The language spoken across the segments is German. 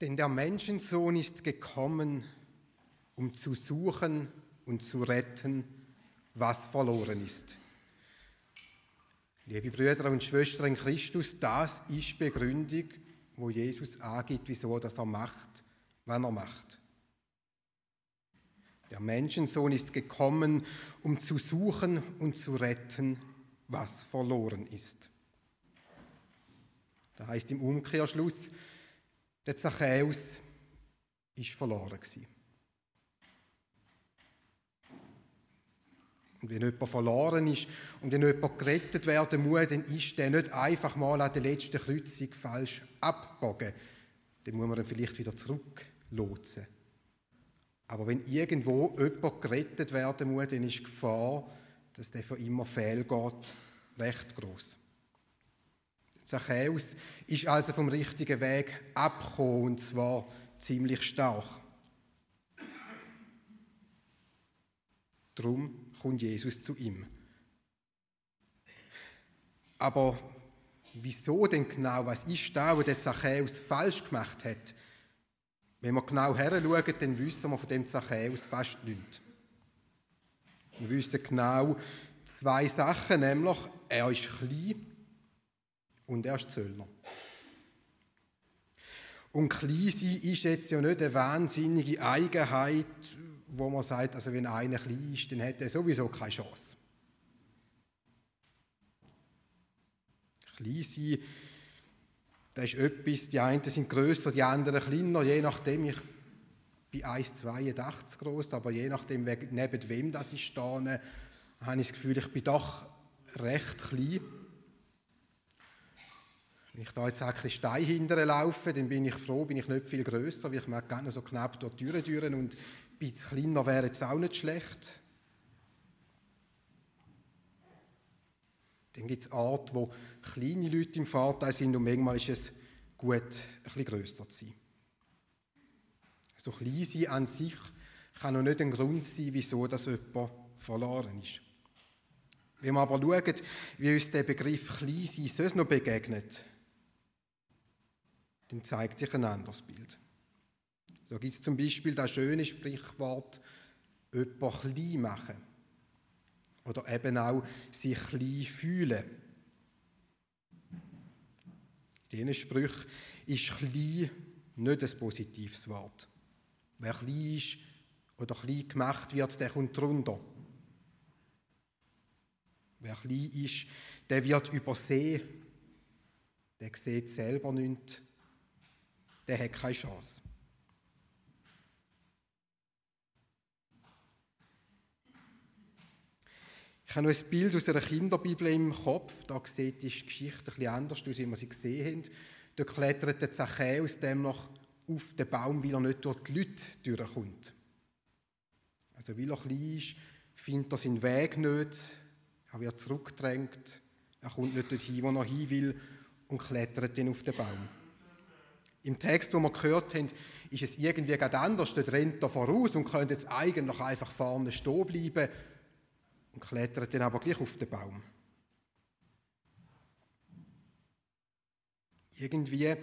Denn der Menschensohn ist gekommen, um zu suchen und zu retten, was verloren ist. Liebe Brüder und Schwestern in Christus, das ist die Begründung, wo Jesus angibt, wieso das er macht, wann er macht. Der Menschensohn ist gekommen, um zu suchen und zu retten, was verloren ist. Da heißt im Umkehrschluss, der Zachäus ist verloren. Und wenn jemand verloren ist und wenn jemand gerettet werden muss, dann ist der nicht einfach mal an der letzten Kreuzung falsch abgebogen. Dann muss man ihn vielleicht wieder zurücklotsen. Aber wenn irgendwo jemand gerettet werden muss, dann ist die Gefahr, dass der für immer fehlgeht, recht groß. Zachäus ist also vom richtigen Weg abgekommen, und zwar ziemlich stark. Drum kommt Jesus zu ihm. Aber wieso denn genau? Was ist da, was der Zachäus falsch gemacht hat? Wenn wir genau her schauen, dann wissen wir von dem Zachäus fast nichts. Wir wissen genau zwei Sachen, nämlich er ist klein und er ist Zöllner. Und klein sein ist jetzt ja nicht eine wahnsinnige Eigenheit, wo man sagt, also wenn einer klein ist, dann hat er sowieso keine Chance. Klein sein, das ist etwas, die einen sind grösser, die anderen kleiner, je nachdem, ich bin 1,82 groß, aber je nachdem, neben wem das ich stehe, habe ich das Gefühl, ich bin doch recht klein. Wenn ich da jetzt ein Stein hinterher laufe, dann bin ich froh, bin ich nicht viel größer, weil ich mag gerne so knapp durch die Türen düren und ein bisschen kleiner wäre jetzt auch nicht schlecht. Dann gibt es Orte, wo kleine Leute im Vorteil sind und manchmal ist es gut, ein bisschen grösser zu sein. So klein sein an sich kann noch nicht ein Grund sein, wieso das jemand verloren ist. Wenn wir aber schauen, wie uns der Begriff klein sein sonst noch begegnet, dann zeigt sich ein anderes Bild. So gibt es zum Beispiel das schöne Sprichwort, jemand klein machen. Oder eben auch sich klein fühlen. In diesen Sprüchen ist klein nicht ein positives Wort. Wer klein ist oder klein gemacht wird, der kommt drunter. Wer klein ist, der wird übersehen. Der sieht selber nichts der hat keine Chance. Ich habe noch ein Bild aus einer Kinderbibel im Kopf. Da sieht die Geschichte ein bisschen anders aus, wie wir sie gesehen haben. Da klettert der Zachäus dem noch auf den Baum, weil er nicht durch die Leute durchkommt. Also weil er klein ist, findet er seinen Weg nicht, er wird zurückgedrängt, er kommt nicht dorthin, wo er hin will und klettert dann auf den Baum. Im Text, wo wir gehört haben, ist es irgendwie ganz anders. Dort rennt er voraus und könnte jetzt eigentlich einfach vorne stehen bleiben und klettert dann aber gleich auf den Baum. Irgendwie hat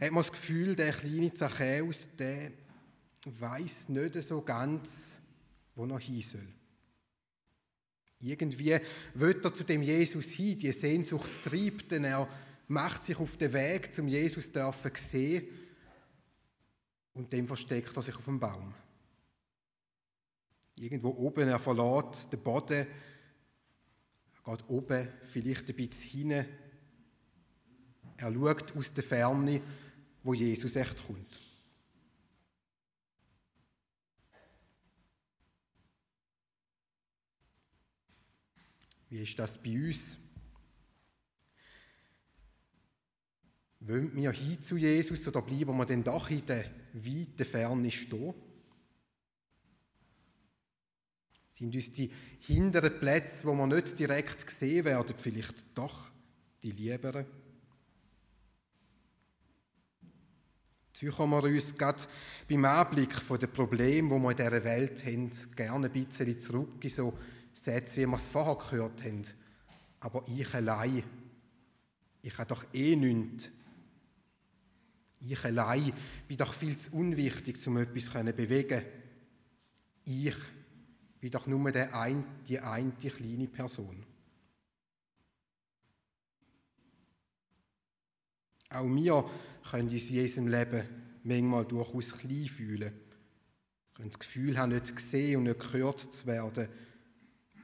man das Gefühl, der kleine Zachäus, der weiß nicht so ganz, wo er hin soll. Irgendwie will er zu dem Jesus hin, die Sehnsucht treibt, denn er macht sich auf den Weg zum Jesus dürfen sehen und dem versteckt er sich auf dem Baum. Irgendwo oben, er verlässt den Boden, er geht oben vielleicht ein bisschen hin. Er schaut aus der Ferne, wo Jesus echt kommt. Wie ist das bei uns? Wollen wir hin zu Jesus oder bleiben wir denn doch in der weiten Ferne stehen? Sind uns die hinteren Plätze, wo wir nicht direkt gesehen werden, vielleicht doch die lieberen? Züchen wir uns gerade beim Anblick von den Problemen, die wir in dieser Welt haben, gerne ein bisschen zurück in so Sätze, wie wir es vorher gehört haben. Aber ich allein, ich habe doch eh nichts Ich allein bin doch viel zu unwichtig, um etwas zu bewegen. Ich bin doch nur der ein, die eine kleine Person. Auch wir können uns in diesem Leben manchmal durchaus klein fühlen. Wir können das Gefühl haben, nicht gesehen und nicht gehört zu werden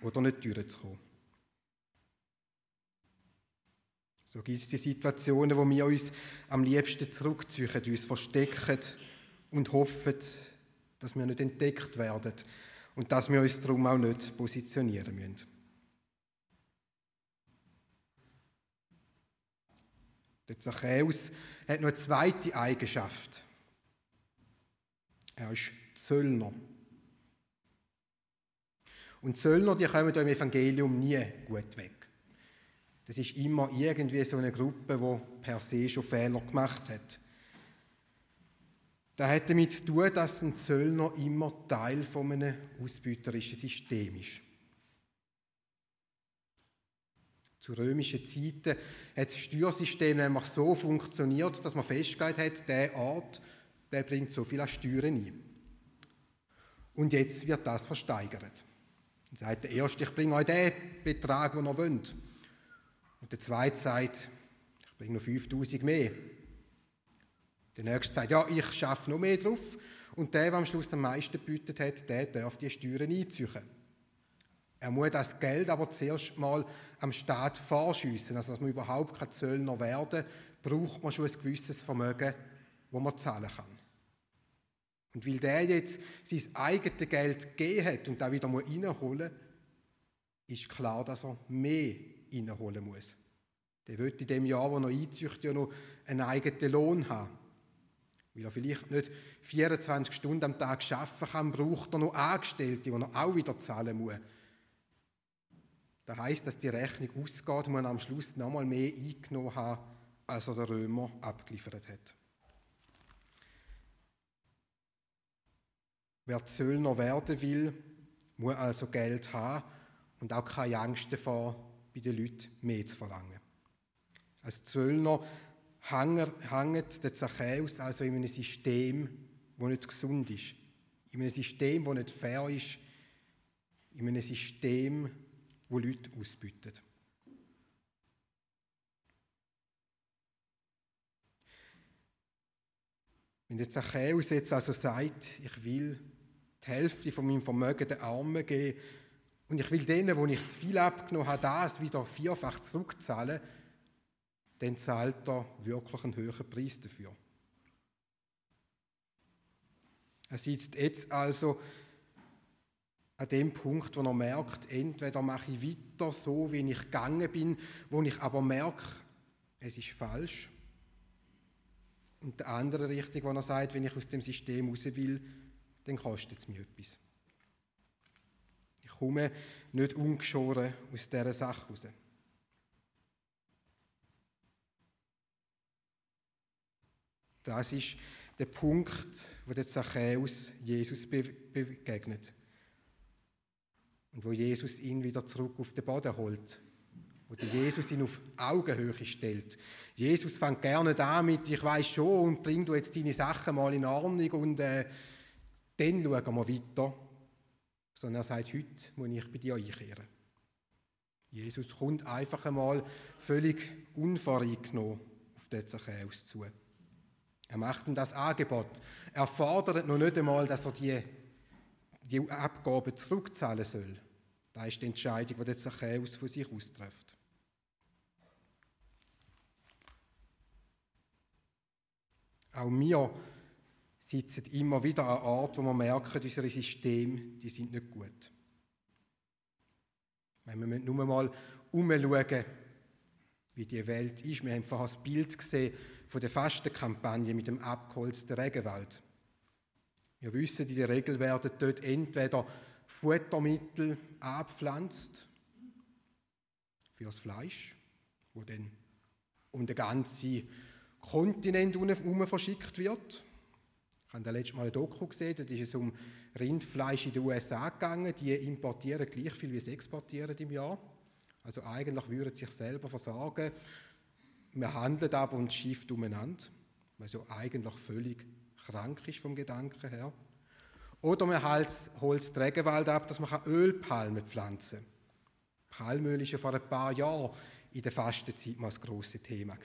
oder nicht durchzukommen. So gibt es die Situationen, wo wir uns am liebsten zurückziehen, uns verstecken und hoffen, dass wir nicht entdeckt werden und dass wir uns darum auch nicht positionieren müssen. Der Zachäus hat noch eine zweite Eigenschaft. Er ist Zöllner. Und Zöllner, die kommen im Evangelium nie gut weg. Das ist immer irgendwie so eine Gruppe, die per se schon Fehler gemacht hat. Das hat damit zu tun, dass ein Zöllner immer Teil von einem ausbeuterischen System ist. Zu römischen Zeiten hat das Steuersystem nämlich so funktioniert, dass man festgelegt hat, der Ort der bringt so viel an Steuern ein. Und jetzt wird das versteigert. Dann sagt der Erste, ich bringe euch den Betrag, den ihr wollt. Der Zweite sagt, ich bringe noch 5000 mehr. Der Nächste sagt, ja, ich schaffe noch mehr drauf. Und der, der am Schluss am meisten gebütet hat, der darf die Steuern einziehen. Er muss das Geld aber zuerst mal am Staat vorschiessen. Also, dass man überhaupt kein Zöllner werden braucht man schon ein gewisses Vermögen, das man zahlen kann. Und weil der jetzt sein eigenes Geld gegeben hat und da wieder reinholen muss, ist klar, dass er mehr reinholen muss. Der wird in dem Jahr, wo er einzieht, ja noch einen eigenen Lohn haben. Weil er vielleicht nicht 24 Stunden am Tag arbeiten kann, braucht er noch Angestellte, die er auch wieder zahlen muss. Das heisst, dass die Rechnung ausgeht, muss am Schluss nochmal mehr eingenommen haben, als er der Römer abgeliefert hat. Wer Zöllner werden will, muss also Geld haben und auch keine Angst davor, bei den Leuten mehr zu verlangen. Als Zöllner hängt der Zachäus also in einem System, das nicht gesund ist. In einem System, das nicht fair ist. In einem System, wo Leute ausbeuten. Wenn der Zachäus jetzt also sagt, ich will die Hälfte von meinem Vermögen den Armen geben und ich will denen, wo ich zu viel abgenommen habe, das wieder vierfach zurückzahlen, dann zahlt er wirklich einen höheren Preis dafür. Er sitzt jetzt also an dem Punkt, wo er merkt, entweder mache ich weiter so, wie ich gegangen bin, wo ich aber merke, es ist falsch. Und der andere Richtung, wo er sagt, wenn ich aus dem System raus will, dann kostet es mich etwas. Ich komme nicht ungeschoren aus dieser Sache raus. Das ist der Punkt, wo der Zachäus Jesus begegnet. Und wo Jesus ihn wieder zurück auf den Boden holt. Wo Jesus ihn auf Augenhöhe stellt. Jesus fängt gerne damit, ich weiß schon, und bring du jetzt deine Sachen mal in Ordnung und äh, dann schauen wir weiter. Sondern er sagt, heute muss ich bei dir einkehren. Jesus kommt einfach einmal völlig unvoreingenommen auf den Zachäus zu. Er macht ihm das Angebot. Er fordert noch nicht einmal, dass er die, die Abgabe zurückzahlen soll. Das ist die Entscheidung, die der Zachäus von sich austrifft. Auch wir sitzen immer wieder an Ort, wo wir merken, unsere Systeme, die sind nicht gut. Wir nur mal umschauen, wie die Welt ist. Wir haben vorhin das Bild gesehen von der Fastenkampagne mit dem abgeholzten Regenwald. Wir wissen, in der Regel werden dort entweder Futtermittel abpflanzt fürs Fleisch, wo dann um den ganzen Kontinent herum verschickt wird. Ich habe da letztes Mal ein Doku gesehen, da ist es um Rindfleisch in den USA gegangen. Die importieren gleich viel, wie sie exportieren im Jahr. Also eigentlich würden sie sich selber versorgen. Wir handeln aber und schifft umeinander. was ja eigentlich völlig krank ist vom Gedanken her. Oder man holt den Regenwald ab, dass man Ölpalmen pflanzen kann. Palmöl war ja vor ein paar Jahren in der Fastenzeit mal das grosse Thema.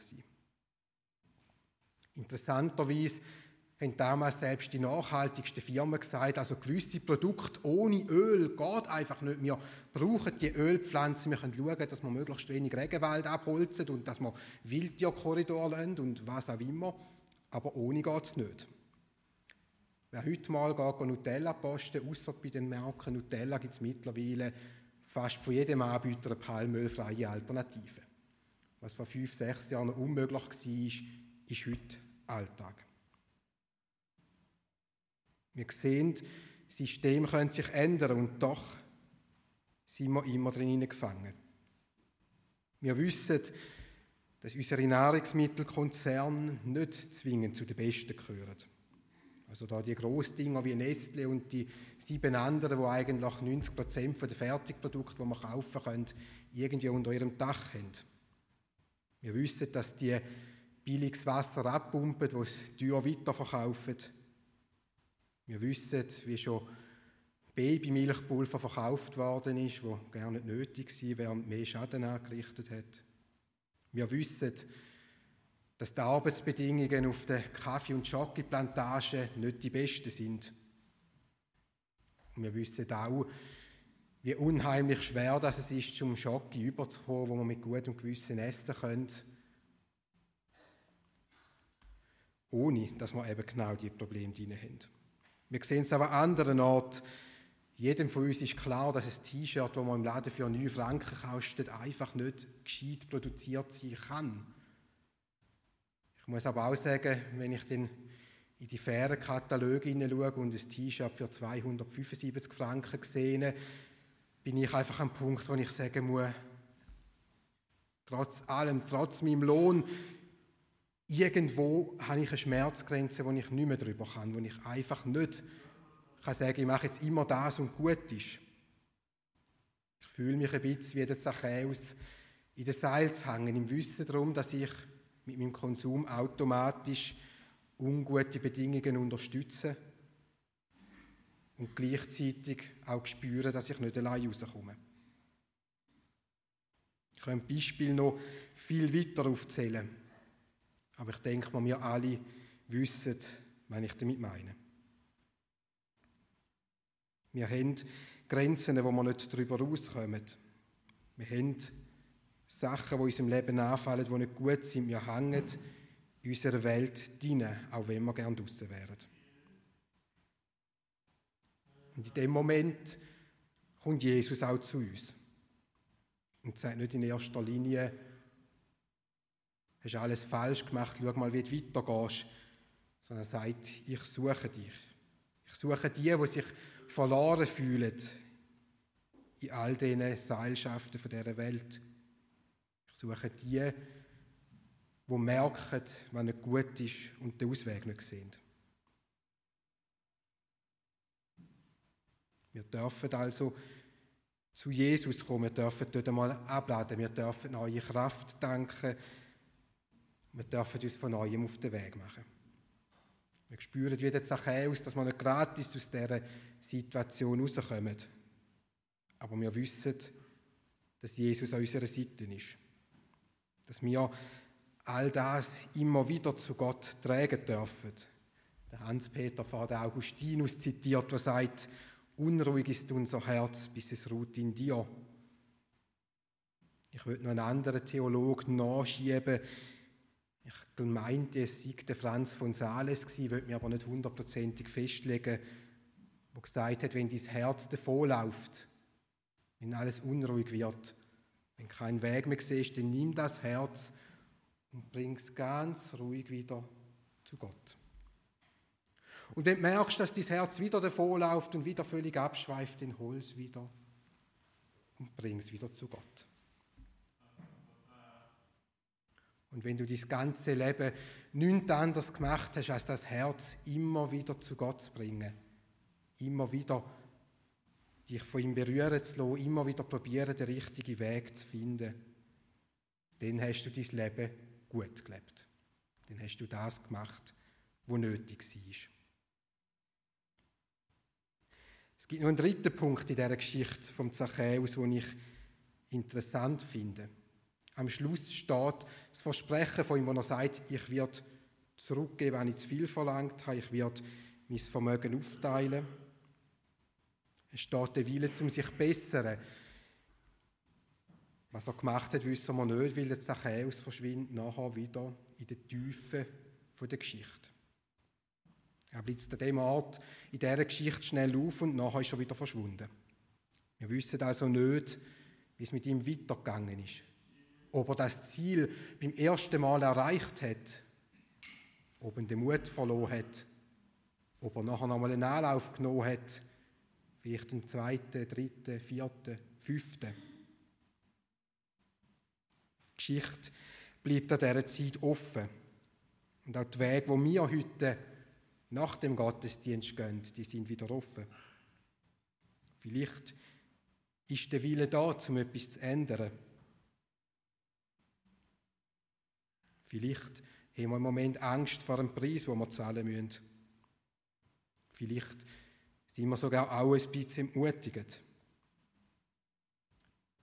Interessanterweise haben damals selbst die nachhaltigsten Firmen gesagt, also gewisse Produkte ohne Öl geht einfach nicht. Wir brauchen die Ölpflanzen, wir können schauen, dass wir möglichst wenig Regenwald abholzen und dass wir Wildtierkorridor lassen und was auch immer. Aber ohne geht es nicht. Wer heute mal geht, Nutella posten, außer bei den Märkten Nutella gibt es mittlerweile fast von jedem Anbieter eine palmölfreie Alternative. Was vor fünf, sechs Jahren unmöglich war, ist heute Alltag. Wir sehen, das System könnte sich ändern und doch sind wir immer drin gefangen. Wir wissen, dass unsere Nahrungsmittelkonzerne nicht zwingend zu den Besten gehören. Also da die Grossdinger wie Nestle und die sieben anderen, die eigentlich 90 Prozent der Fertigprodukte, die man kaufen können, irgendwie unter ihrem Dach haben. Wir wissen, dass die billiges Wasser abpumpen, das es teuer weiterverkaufen. Wir wissen, wie schon Babymilchpulver verkauft worden ist, wo gar nicht nötig war, während mehr Schaden angerichtet hat. Wir wissen, dass die Arbeitsbedingungen auf der Kaffee- und Schokiplantage nicht die besten sind. Und wir wissen auch, wie unheimlich schwer das es ist, zum Schoki überzukommen, wo man mit gutem Gewissen essen könnte, ohne dass wir eben genau diese Probleme drin haben. Wir sehen es aber an anderen Orten. Jedem von uns ist klar, dass ein T-Shirt, das man im Laden für 9 Franken kostet, einfach nicht gescheit produziert sein kann. Ich muss aber auch sagen, wenn ich dann in die fairen Kataloge hineinschaue und ein T-Shirt für 275 Franken sehe, bin ich einfach am Punkt, wo ich sagen muss, trotz allem, trotz meinem Lohn, irgendwo habe ich eine Schmerzgrenze, wo ich nicht mehr drüber kann, wo ich einfach nicht kann sagen, ich mache jetzt immer das und gut ist. Ich fühle mich ein bisschen wie der Zachäus in den Seil zu hängen, im Wissen darum, dass ich mit meinem Konsum automatisch ungute Bedingungen unterstütze und gleichzeitig auch spüre, dass ich nicht allein rauskomme. Ich könnte Beispiel noch viel weiter aufzählen. Aber ich denke mal, wir alle wissen, was ich damit meine. Wir haben Grenzen, wo wir nicht darüber rauskommen. Wir haben Sachen, die in unserem Leben anfallen, die nicht gut sind. Wir hängen in unserer Welt drin, auch wenn wir gerne draußen wären. Und in dem Moment kommt Jesus auch zu uns und sagt nicht in erster Linie, hast alles falsch gemacht, schau mal, wie du weitergehst. Sondern er sagt, ich suche dich. Ich suche die, die sich verloren fühlen in all diesen Seilschaften dieser Welt. Ich suche die, die merken, wenn es gut ist und den Ausweg nicht sehen. Wir dürfen also zu Jesus kommen, wir dürfen dort einmal abladen, wir dürfen neue Kraft danken, wir dürfen uns von Neuem auf den Weg machen. Wir spüren wie der Zachäus, dass wir nicht gratis aus dieser Situation rauskommen. Aber wir wissen, dass Jesus an unserer Seite ist. Dass wir all das immer wieder zu Gott tragen dürfen. Der Hans-Peter von der Augustinus zitiert, der sagt, unruhig ist unser Herz, bis es ruht in dir. Ich würde noch einen anderen Theologen nachschieben, ich meinte, es sei der Franz von Sales gewesen, würde mir aber nicht hundertprozentig festlegen, wo gesagt hat, wenn dein Herz davonläuft, wenn alles unruhig wird, wenn kein Weg mehr siehst, dann nimm das Herz und bring es ganz ruhig wieder zu Gott. Und wenn du merkst, dass dein Herz wieder davonläuft und wieder völlig abschweift, dann hol es wieder und bring es wieder zu Gott. Und wenn du dein ganze Leben nichts anderes gemacht hast, als das Herz immer wieder zu Gott zu bringen, immer wieder dich von ihm berühren zu lassen, immer wieder probieren, den richtigen Weg zu finden, dann hast du dein Leben gut gelebt. Dann hast du das gemacht, was nötig war. Es gibt noch einen dritten Punkt in dieser Geschichte vom Zachäus, den ich interessant finde. Am Schluss steht das Versprechen von ihm, wo er sagt, ich werde zurückgeben, wenn ich zu viel verlangt habe, ich werde mein Vermögen aufteilen. Es steht der Wille, um sich zu bessern. Was er gemacht hat, wissen wir nicht, weil der Zachäus verschwindet nachher wieder in der Tiefe der Geschichte. Er blitzt an dem Ort in dieser Geschichte schnell auf und nachher ist er wieder verschwunden. Wir wissen also nicht, wie es mit ihm weitergegangen ist. Ob er das Ziel beim ersten Mal erreicht hat, ob er den Mut verloren hat, ob er nachher nochmal einen Anlauf genommen hat, vielleicht den zweiten, dritten, vierten, fünften. Die Geschichte bleibt an dieser Zeit offen. Und auch die Wege, die wir heute nach dem Gottesdienst gehen, die sind wieder offen. Vielleicht ist der Wille da, um etwas zu ändern. Vielleicht haben wir im Moment Angst vor dem Preis, den wir zahlen müssen. Vielleicht sind wir sogar auch ein bisschen entmutigt.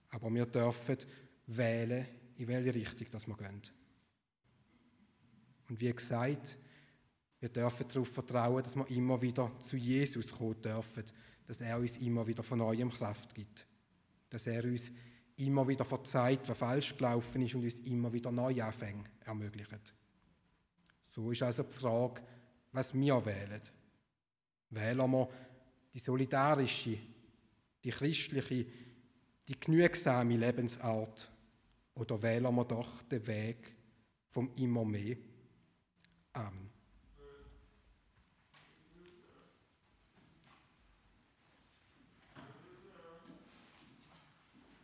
Aber wir dürfen wählen, in welche Richtung das wir gehen. Und wie gesagt, wir dürfen darauf vertrauen, dass wir immer wieder zu Jesus kommen dürfen, dass er uns immer wieder von neuem Kraft gibt. Dass er uns immer wieder verzeiht, was falsch gelaufen ist und uns immer wieder Neuanfänge ermöglicht. So ist also die Frage, was wir wählen. Wählen wir die solidarische, die christliche, die genügsame Lebensart oder wählen wir doch den Weg vom immer mehr? Amen.